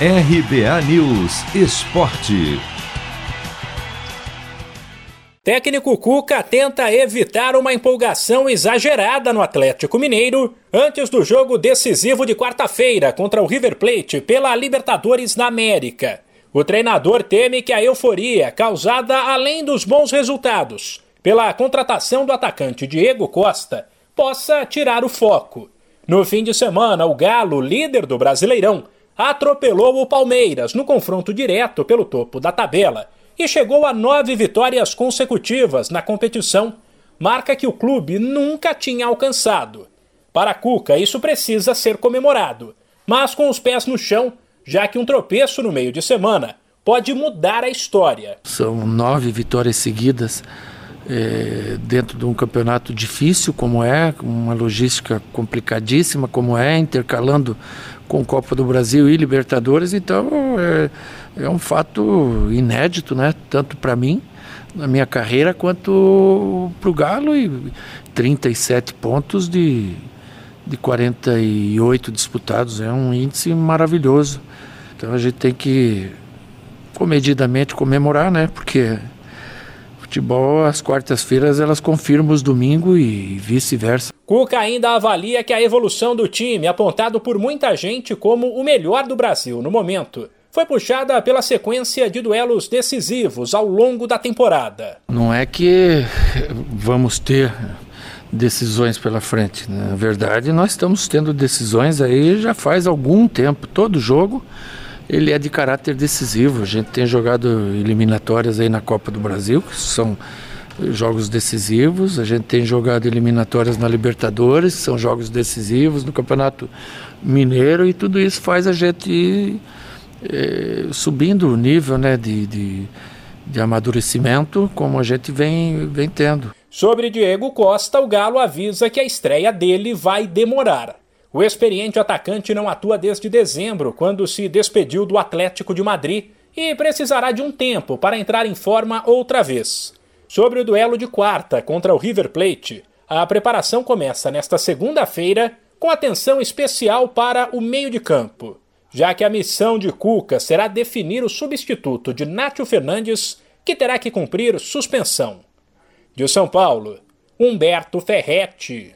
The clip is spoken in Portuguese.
RBA News Esporte. Técnico Cuca tenta evitar uma empolgação exagerada no Atlético Mineiro antes do jogo decisivo de quarta-feira contra o River Plate pela Libertadores da América. O treinador teme que a euforia causada além dos bons resultados pela contratação do atacante Diego Costa possa tirar o foco. No fim de semana, o Galo, líder do Brasileirão, atropelou o Palmeiras no confronto direto pelo topo da tabela e chegou a nove vitórias consecutivas na competição, marca que o clube nunca tinha alcançado. Para Cuca, isso precisa ser comemorado, mas com os pés no chão, já que um tropeço no meio de semana pode mudar a história. São nove vitórias seguidas é, dentro de um campeonato difícil como é, uma logística complicadíssima como é, intercalando com Copa do Brasil e Libertadores, então é, é um fato inédito, né? Tanto para mim na minha carreira quanto para o Galo e 37 pontos de, de 48 disputados é um índice maravilhoso. Então a gente tem que comedidamente comemorar, né? Porque futebol, as quartas-feiras, elas confirmam os domingos e vice-versa. Cuca ainda avalia que a evolução do time, apontado por muita gente como o melhor do Brasil no momento, foi puxada pela sequência de duelos decisivos ao longo da temporada. Não é que vamos ter decisões pela frente. Né? Na verdade, nós estamos tendo decisões aí já faz algum tempo. Todo jogo ele é de caráter decisivo. A gente tem jogado eliminatórias aí na Copa do Brasil, que são jogos decisivos. A gente tem jogado eliminatórias na Libertadores, que são jogos decisivos, no Campeonato Mineiro, e tudo isso faz a gente ir é, subindo o nível né, de, de, de amadurecimento, como a gente vem, vem tendo. Sobre Diego Costa, o Galo avisa que a estreia dele vai demorar. O experiente atacante não atua desde dezembro, quando se despediu do Atlético de Madrid, e precisará de um tempo para entrar em forma outra vez. Sobre o duelo de quarta contra o River Plate, a preparação começa nesta segunda-feira com atenção especial para o meio de campo, já que a missão de Cuca será definir o substituto de Nátio Fernandes, que terá que cumprir suspensão. De São Paulo, Humberto Ferretti.